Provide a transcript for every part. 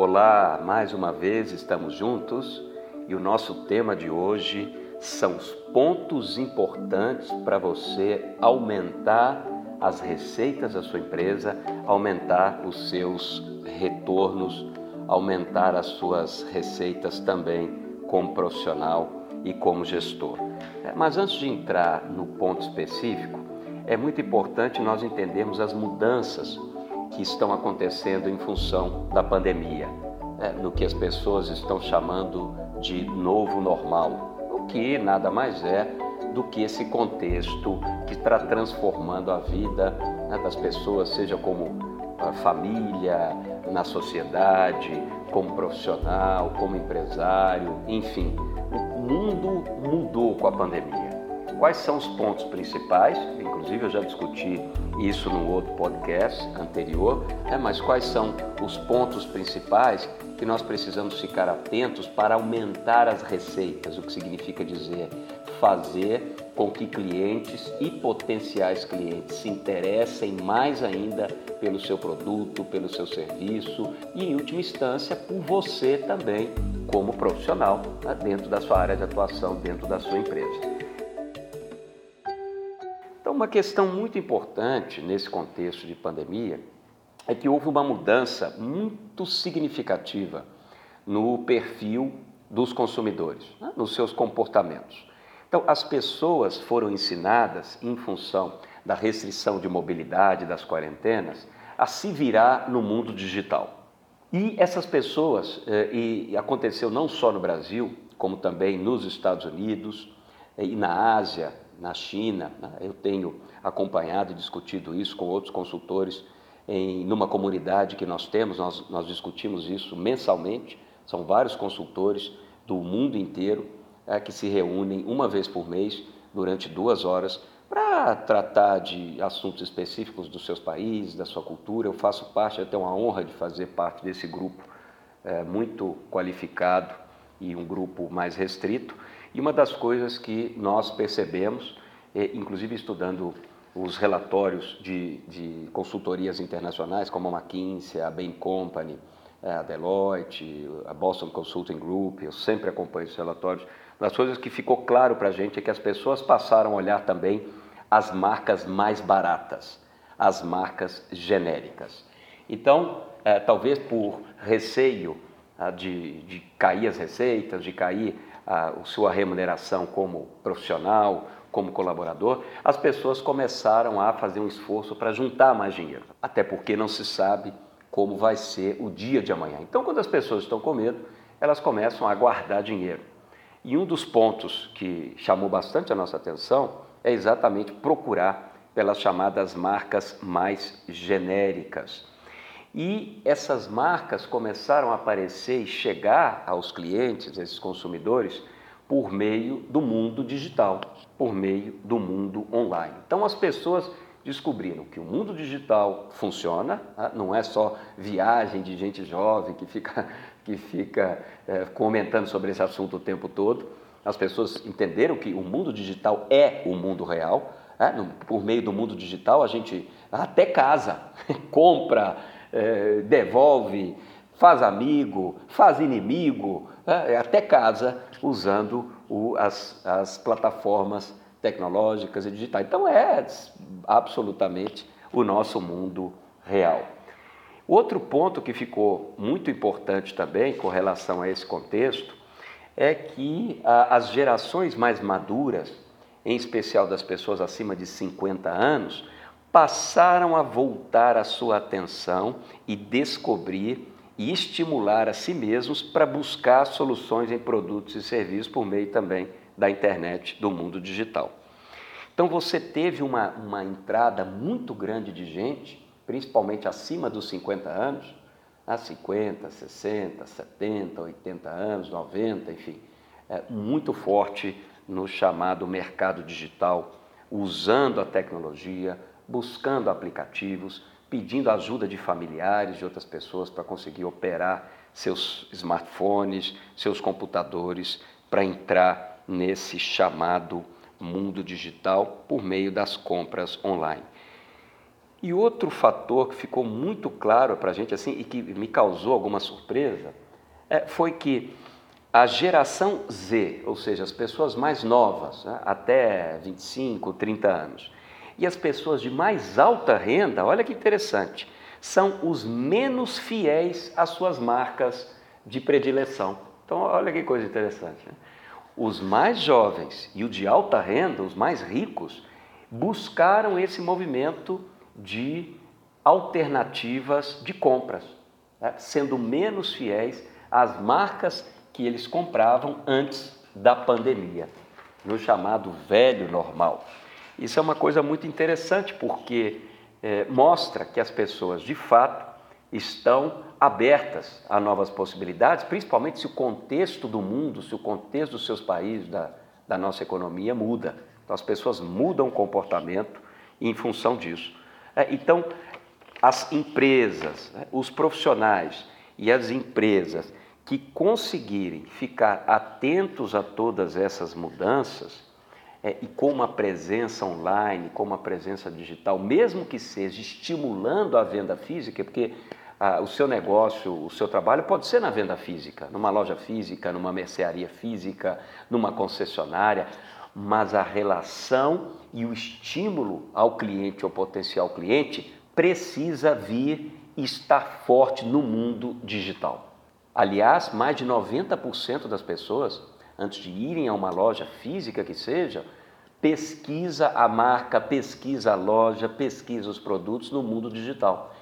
Olá, mais uma vez estamos juntos e o nosso tema de hoje são os pontos importantes para você aumentar as receitas da sua empresa, aumentar os seus retornos, aumentar as suas receitas também como profissional e como gestor. É, mas antes de entrar no ponto específico, é muito importante nós entendermos as mudanças que estão acontecendo em função da pandemia, né, no que as pessoas estão chamando de novo normal, o que nada mais é do que esse contexto que está transformando a vida né, das pessoas, seja como família, na sociedade, como profissional, como empresário, enfim, o mundo mudou com a pandemia. Quais são os pontos principais? Inclusive eu já discuti isso no outro podcast anterior, né? mas quais são os pontos principais que nós precisamos ficar atentos para aumentar as receitas? O que significa dizer fazer com que clientes e potenciais clientes se interessem mais ainda pelo seu produto, pelo seu serviço e, em última instância, por você também como profissional né? dentro da sua área de atuação, dentro da sua empresa. Uma questão muito importante nesse contexto de pandemia é que houve uma mudança muito significativa no perfil dos consumidores, né, nos seus comportamentos. Então, as pessoas foram ensinadas, em função da restrição de mobilidade, das quarentenas, a se virar no mundo digital. E essas pessoas, eh, e aconteceu não só no Brasil, como também nos Estados Unidos eh, e na Ásia, na China. Eu tenho acompanhado e discutido isso com outros consultores em numa comunidade que nós temos, nós, nós discutimos isso mensalmente. São vários consultores do mundo inteiro é, que se reúnem uma vez por mês durante duas horas para tratar de assuntos específicos dos seus países, da sua cultura. Eu faço parte, eu tenho a honra de fazer parte desse grupo é, muito qualificado e um grupo mais restrito. E uma das coisas que nós percebemos, é, inclusive estudando os relatórios de, de, consultorias internacionais, como a McKinsey, a Bain Company, é, a Deloitte, a Boston Consulting Group, eu sempre acompanho esses relatórios. Das coisas que ficou claro para a gente é que as pessoas passaram a olhar também as marcas mais baratas, as marcas genéricas. Então, é, talvez por receio ah, de, de cair as receitas, de cair a, sua remuneração como profissional, como colaborador, as pessoas começaram a fazer um esforço para juntar mais dinheiro, até porque não se sabe como vai ser o dia de amanhã. Então, quando as pessoas estão com medo, elas começam a guardar dinheiro. E um dos pontos que chamou bastante a nossa atenção é exatamente procurar pelas chamadas marcas mais genéricas. E essas marcas começaram a aparecer e chegar aos clientes, esses consumidores, por meio do mundo digital, por meio do mundo online. Então as pessoas descobriram que o mundo digital funciona, tá? não é só viagem de gente jovem que fica, que fica é, comentando sobre esse assunto o tempo todo. As pessoas entenderam que o mundo digital é o mundo real. É? Por meio do mundo digital, a gente até casa, compra, é, devolve, faz amigo, faz inimigo, é, até casa, usando as, as plataformas tecnológicas e digitais. Então é absolutamente o nosso mundo real. Outro ponto que ficou muito importante também com relação a esse contexto é que as gerações mais maduras, em especial das pessoas acima de 50 anos, passaram a voltar a sua atenção e descobrir e estimular a si mesmos para buscar soluções em produtos e serviços por meio também da internet, do mundo digital. Então você teve uma, uma entrada muito grande de gente, principalmente acima dos 50 anos, a 50, 60, 70, 80 anos, 90, enfim, é, muito forte no chamado mercado digital, usando a tecnologia, buscando aplicativos, pedindo ajuda de familiares, de outras pessoas para conseguir operar seus smartphones, seus computadores, para entrar nesse chamado mundo digital por meio das compras online. E outro fator que ficou muito claro para a gente assim e que me causou alguma surpresa é, foi que a geração Z, ou seja, as pessoas mais novas, né, até 25, 30 anos, e as pessoas de mais alta renda, olha que interessante, são os menos fiéis às suas marcas de predileção. Então, olha que coisa interessante. Né? Os mais jovens e o de alta renda, os mais ricos, buscaram esse movimento de alternativas de compras, né? sendo menos fiéis às marcas que eles compravam antes da pandemia, no chamado velho normal. Isso é uma coisa muito interessante porque é, mostra que as pessoas de fato estão abertas a novas possibilidades, principalmente se o contexto do mundo, se o contexto dos seus países, da, da nossa economia muda. Então as pessoas mudam o comportamento em função disso. É, então, as empresas, né, os profissionais e as empresas que conseguirem ficar atentos a todas essas mudanças, é, e com uma presença online, com uma presença digital, mesmo que seja estimulando a venda física, porque ah, o seu negócio, o seu trabalho pode ser na venda física, numa loja física, numa mercearia física, numa concessionária, mas a relação e o estímulo ao cliente ou potencial cliente precisa vir e estar forte no mundo digital. Aliás, mais de 90% das pessoas antes de irem a uma loja física que seja, pesquisa a marca, pesquisa a loja, pesquisa os produtos no mundo digital.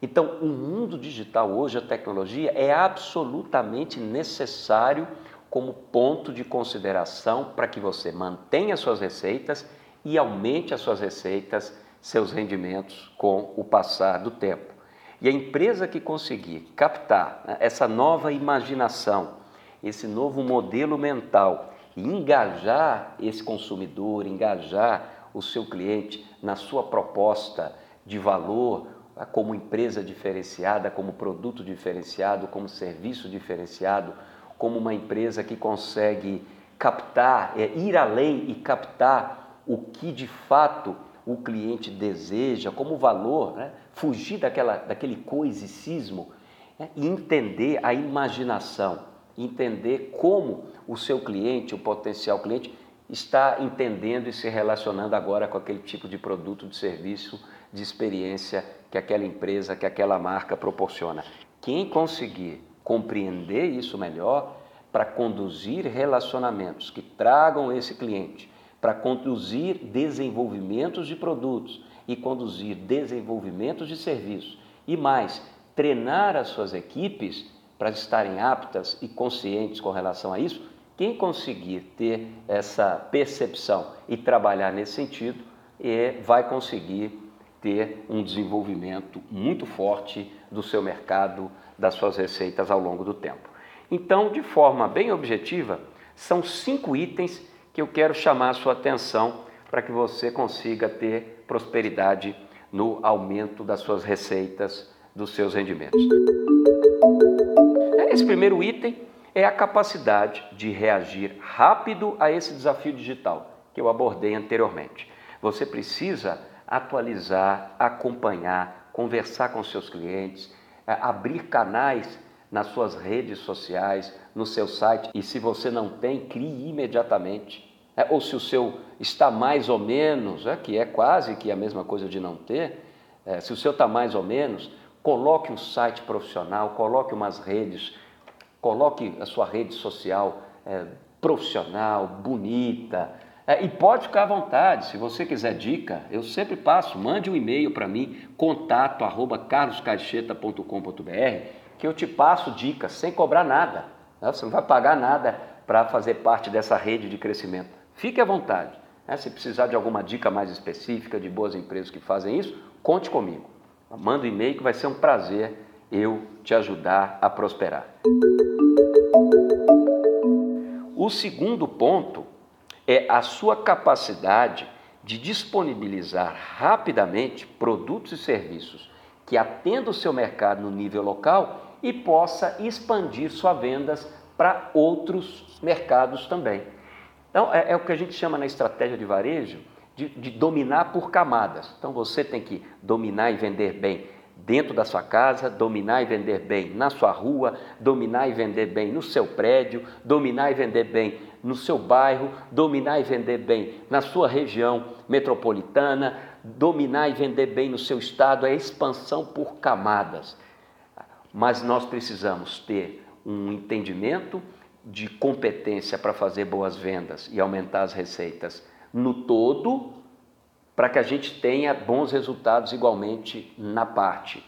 Então, o mundo digital hoje, a tecnologia, é absolutamente necessário como ponto de consideração para que você mantenha suas receitas e aumente as suas receitas, seus rendimentos com o passar do tempo. E a empresa que conseguir captar né, essa nova imaginação, esse novo modelo mental e engajar esse consumidor, engajar o seu cliente na sua proposta de valor como empresa diferenciada, como produto diferenciado, como serviço diferenciado, como uma empresa que consegue captar, é, ir além e captar o que de fato o cliente deseja como valor, né? fugir daquela, daquele coisicismo né? e entender a imaginação entender como o seu cliente, o potencial cliente, está entendendo e se relacionando agora com aquele tipo de produto, de serviço, de experiência que aquela empresa, que aquela marca proporciona. Quem conseguir compreender isso melhor para conduzir relacionamentos que tragam esse cliente, para conduzir desenvolvimentos de produtos e conduzir desenvolvimentos de serviços e mais, treinar as suas equipes para estarem aptas e conscientes com relação a isso, quem conseguir ter essa percepção e trabalhar nesse sentido é, vai conseguir ter um desenvolvimento muito forte do seu mercado, das suas receitas ao longo do tempo. Então, de forma bem objetiva, são cinco itens que eu quero chamar a sua atenção para que você consiga ter prosperidade no aumento das suas receitas, dos seus rendimentos. Esse primeiro item é a capacidade de reagir rápido a esse desafio digital que eu abordei anteriormente. Você precisa atualizar, acompanhar, conversar com seus clientes, é, abrir canais nas suas redes sociais, no seu site e se você não tem, crie imediatamente. É, ou se o seu está mais ou menos, é, que é quase que a mesma coisa de não ter, é, se o seu está mais ou menos, coloque um site profissional, coloque umas redes Coloque a sua rede social é, profissional, bonita. É, e pode ficar à vontade, se você quiser dica, eu sempre passo, mande um e-mail para mim, contato arroba carloscaixeta.com.br, que eu te passo dicas sem cobrar nada. Né? Você não vai pagar nada para fazer parte dessa rede de crescimento. Fique à vontade. Né? Se precisar de alguma dica mais específica de boas empresas que fazem isso, conte comigo. Manda um e-mail que vai ser um prazer eu te ajudar a prosperar. O segundo ponto é a sua capacidade de disponibilizar rapidamente produtos e serviços que atendam o seu mercado no nível local e possa expandir suas vendas para outros mercados também. Então, é, é, o que a gente chama na estratégia de varejo de, de dominar por camadas. Então você tem que dominar e vender bem dentro da sua casa, dominar e vender bem na sua rua, dominar e vender bem no seu prédio, dominar e vender bem no seu bairro, dominar e vender bem na sua região metropolitana, dominar e vender bem no seu estado, é expansão por camadas. Mas nós precisamos ter um entendimento de competência para fazer boas vendas e aumentar as receitas no todo, para que a gente tenha bons resultados igualmente na parte.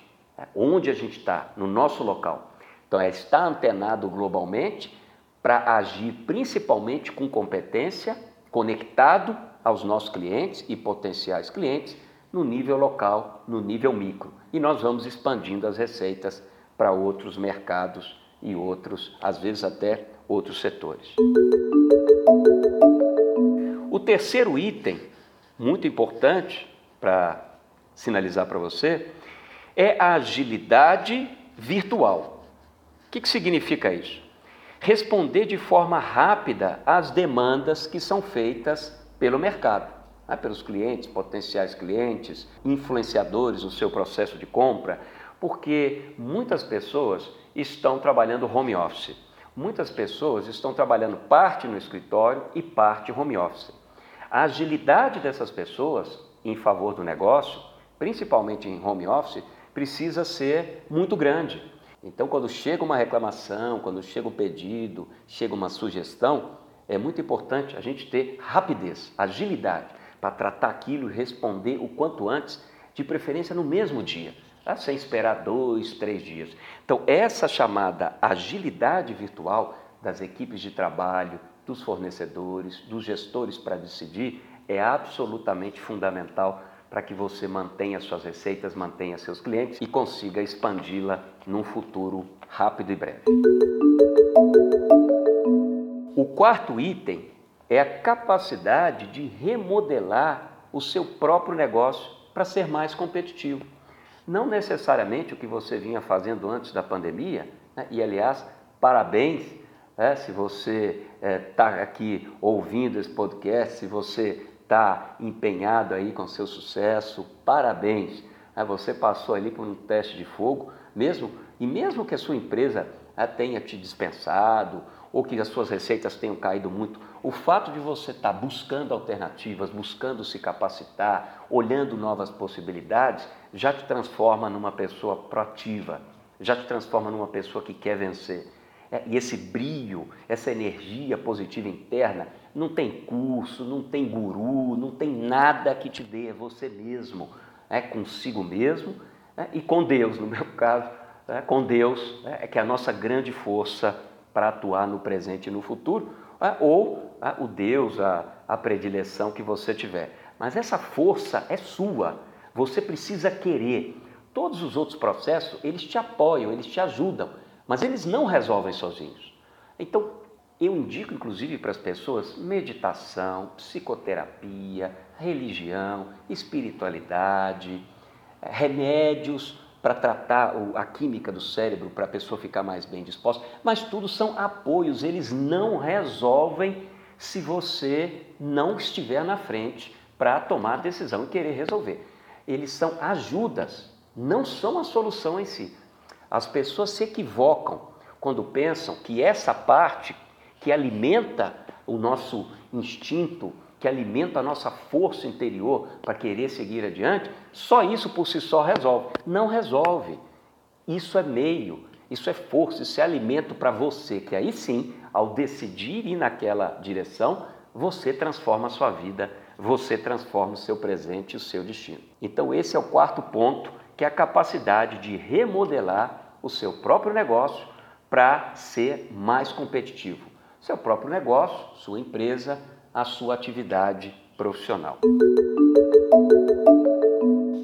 Onde a gente está, no nosso local. Então, é estar antenado globalmente para agir principalmente com competência, conectado aos nossos clientes e potenciais clientes no nível local, no nível micro. E nós vamos expandindo as receitas para outros mercados e outros, às vezes até outros setores. O terceiro item, muito importante para sinalizar para você, é a agilidade virtual. O que, que significa isso? Responder de forma rápida às demandas que são feitas pelo mercado, né? pelos clientes, potenciais clientes, influenciadores no seu processo de compra, porque muitas pessoas estão trabalhando home office. Muitas pessoas estão trabalhando parte no escritório e parte home office. A agilidade dessas pessoas em favor do negócio, principalmente em home office, precisa ser muito grande. Então, quando chega uma reclamação, quando chega um pedido, chega uma sugestão, é muito importante a gente ter rapidez, agilidade para tratar aquilo e responder o quanto antes, de preferência no mesmo dia tá? sem esperar dois, três dias. Então, essa chamada agilidade virtual das equipes de trabalho, dos fornecedores, dos gestores para decidir, é absolutamente fundamental para que você mantenha suas receitas, mantenha seus clientes e consiga expandi-la num futuro rápido e breve. O quarto item é a capacidade de remodelar o seu próprio negócio para ser mais competitivo. Não necessariamente o que você vinha fazendo antes da pandemia, né? e aliás, parabéns né? se você está é, aqui ouvindo esse podcast, se você está empenhado aí com seu sucesso, parabéns. Né? Você passou ali por um teste de fogo, mesmo e mesmo que a sua empresa né, tenha te dispensado ou que as suas receitas tenham caído muito, o fato de você estar tá buscando alternativas, buscando se capacitar, olhando novas possibilidades, já te transforma numa pessoa proativa, já te transforma numa pessoa que quer vencer. É, e esse brilho, essa energia positiva interna, não tem curso, não tem guru, não tem nada que te dê, é você mesmo, é consigo mesmo é, e com Deus, no meu caso, é, com Deus, é, é que é a nossa grande força para atuar no presente e no futuro, ou o Deus, a, a predileção que você tiver. Mas essa força é sua, você precisa querer. Todos os outros processos, eles te apoiam, eles te ajudam, mas eles não resolvem sozinhos. Então, eu indico inclusive para as pessoas meditação, psicoterapia, religião, espiritualidade, eh, remédios para tratar a química do cérebro para a pessoa ficar mais bem disposta, mas tudo são apoios, eles não resolvem se você não estiver na frente para tomar a decisão e querer resolver eles são ajudas, não são a solução em si. As pessoas se equivocam quando pensam que essa parte que alimenta o nosso instinto, que alimenta a nossa força interior para querer seguir adiante, só isso por si só resolve. Não resolve. Isso é meio, isso é força, isso é alimento para você, que aí sim, ao decidir ir naquela direção, você transforma a sua vida você transforma o seu presente e o seu destino. Então, esse é o quarto ponto, que é a capacidade de remodelar o seu próprio negócio para ser mais competitivo. Seu próprio negócio, sua empresa, a sua atividade profissional.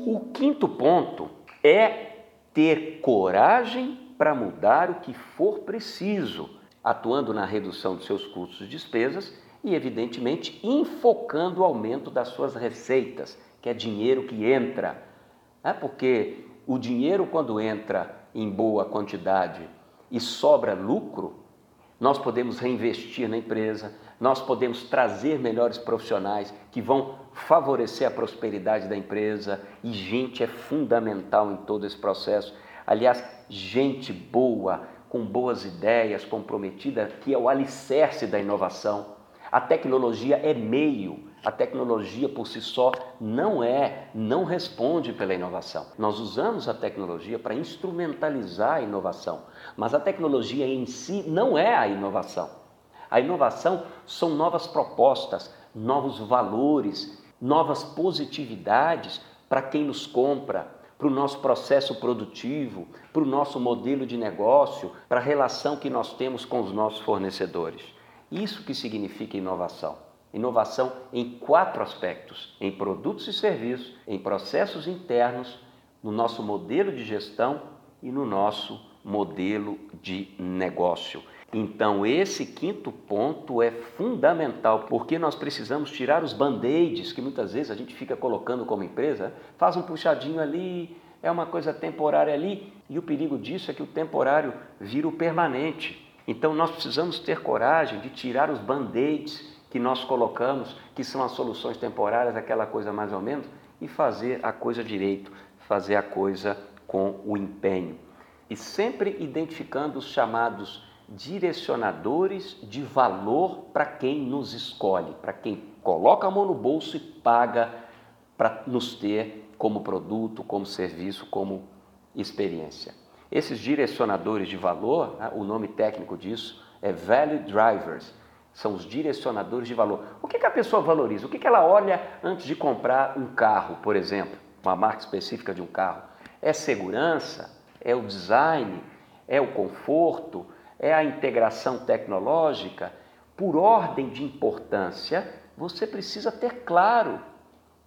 O quinto ponto é ter coragem para mudar o que for preciso, atuando na redução dos seus custos e despesas e, evidentemente, enfocando o aumento das suas receitas, que é dinheiro que entra. É porque o dinheiro, quando entra em boa quantidade e sobra lucro, nós podemos reinvestir na empresa, nós podemos trazer melhores profissionais que vão favorecer a prosperidade da empresa e gente é fundamental em todo esse processo. Aliás, gente boa, com boas ideias, comprometida, que é o alicerce da inovação. A tecnologia é meio, a tecnologia por si só não é, não responde pela inovação. Nós usamos a tecnologia para instrumentalizar a inovação, mas a tecnologia em si não é a inovação. A inovação são novas propostas, novos valores, novas positividades para quem nos compra, para o nosso processo produtivo, para o nosso modelo de negócio, para a relação que nós temos com os nossos fornecedores. Isso que significa inovação. Inovação em quatro aspectos: em produtos e serviços, em processos internos, no nosso modelo de gestão e no nosso modelo de negócio. Então, esse quinto ponto é fundamental, porque nós precisamos tirar os band-aids que muitas vezes a gente fica colocando como empresa, faz um puxadinho ali, é uma coisa temporária ali, e o perigo disso é que o temporário vira o permanente. Então, nós precisamos ter coragem de tirar os band-aids que nós colocamos, que são as soluções temporárias, aquela coisa mais ou menos, e fazer a coisa direito, fazer a coisa com o empenho. E sempre identificando os chamados direcionadores de valor para quem nos escolhe, para quem coloca a mão no bolso e paga para nos ter como produto, como serviço, como experiência. Esses direcionadores de valor, né, o nome técnico disso é Value Drivers, são os direcionadores de valor. O que, que a pessoa valoriza? O que, que ela olha antes de comprar um carro, por exemplo, uma marca específica de um carro? É segurança? É o design? É o conforto? É a integração tecnológica? Por ordem de importância, você precisa ter claro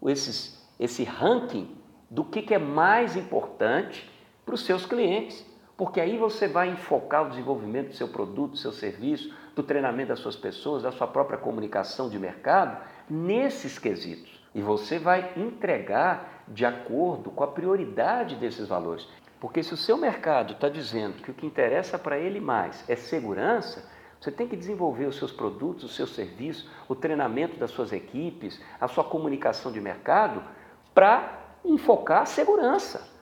esses, esse ranking do que, que é mais importante para os seus clientes, porque aí você vai enfocar o desenvolvimento do seu produto, do seu serviço, do treinamento das suas pessoas, da sua própria comunicação de mercado, nesses quesitos. E você vai entregar de acordo com a prioridade desses valores. Porque se o seu mercado está dizendo que o que interessa para ele mais é segurança, você tem que desenvolver os seus produtos, os seus serviços, o treinamento das suas equipes, a sua comunicação de mercado para enfocar a segurança.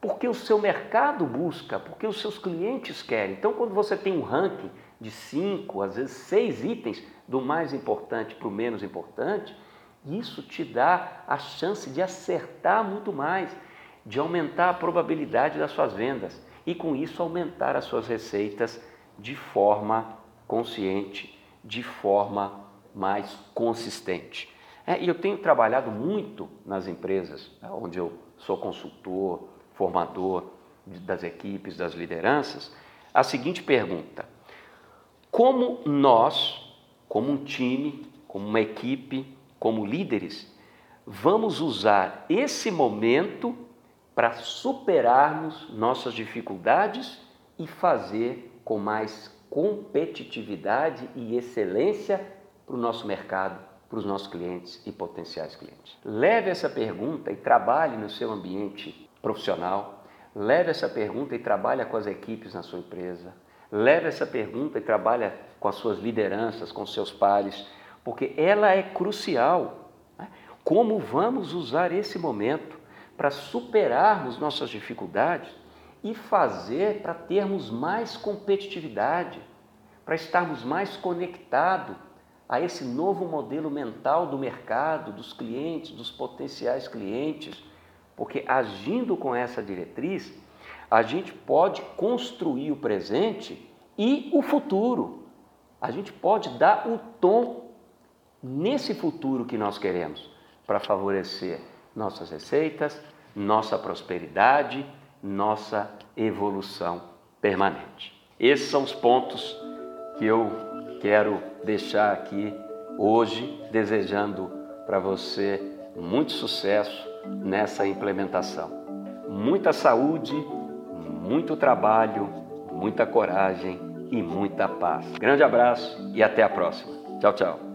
Porque o seu mercado busca, porque os seus clientes querem. Então, quando você tem um ranking de cinco, às vezes seis itens, do mais importante para o menos importante, isso te dá a chance de acertar muito mais, de aumentar a probabilidade das suas vendas e com isso aumentar as suas receitas de forma consciente, de forma mais consistente. É, e eu tenho trabalhado muito nas empresas, né, onde eu sou consultor, formador das equipes, das lideranças, a seguinte pergunta: como nós, como um time, como uma equipe, como líderes, vamos usar esse momento para superarmos nossas dificuldades e fazer com mais competitividade e excelência para o nosso mercado, para os nossos clientes e potenciais clientes. Leve essa pergunta e trabalhe no seu ambiente profissional. Leve essa pergunta e trabalhe com as equipes na sua empresa. Leve essa pergunta e trabalha com as suas lideranças, com seus pares, porque ela é crucial. Né? Como vamos usar esse momento para superarmos nossas dificuldades e fazer para termos mais competitividade, para estarmos mais conectados a esse novo modelo mental do mercado, dos clientes, dos potenciais clientes, porque agindo com essa diretriz, a gente pode construir o presente e o futuro. A gente pode dar o tom nesse futuro que nós queremos para favorecer nossas receitas, nossa prosperidade, nossa evolução permanente. Esses são os pontos que eu quero deixar aqui hoje, desejando para você muito sucesso nessa implementação. Muita saúde, muito trabalho, muita coragem e muita paz. Grande abraço e até a próxima. Tchau, tchau.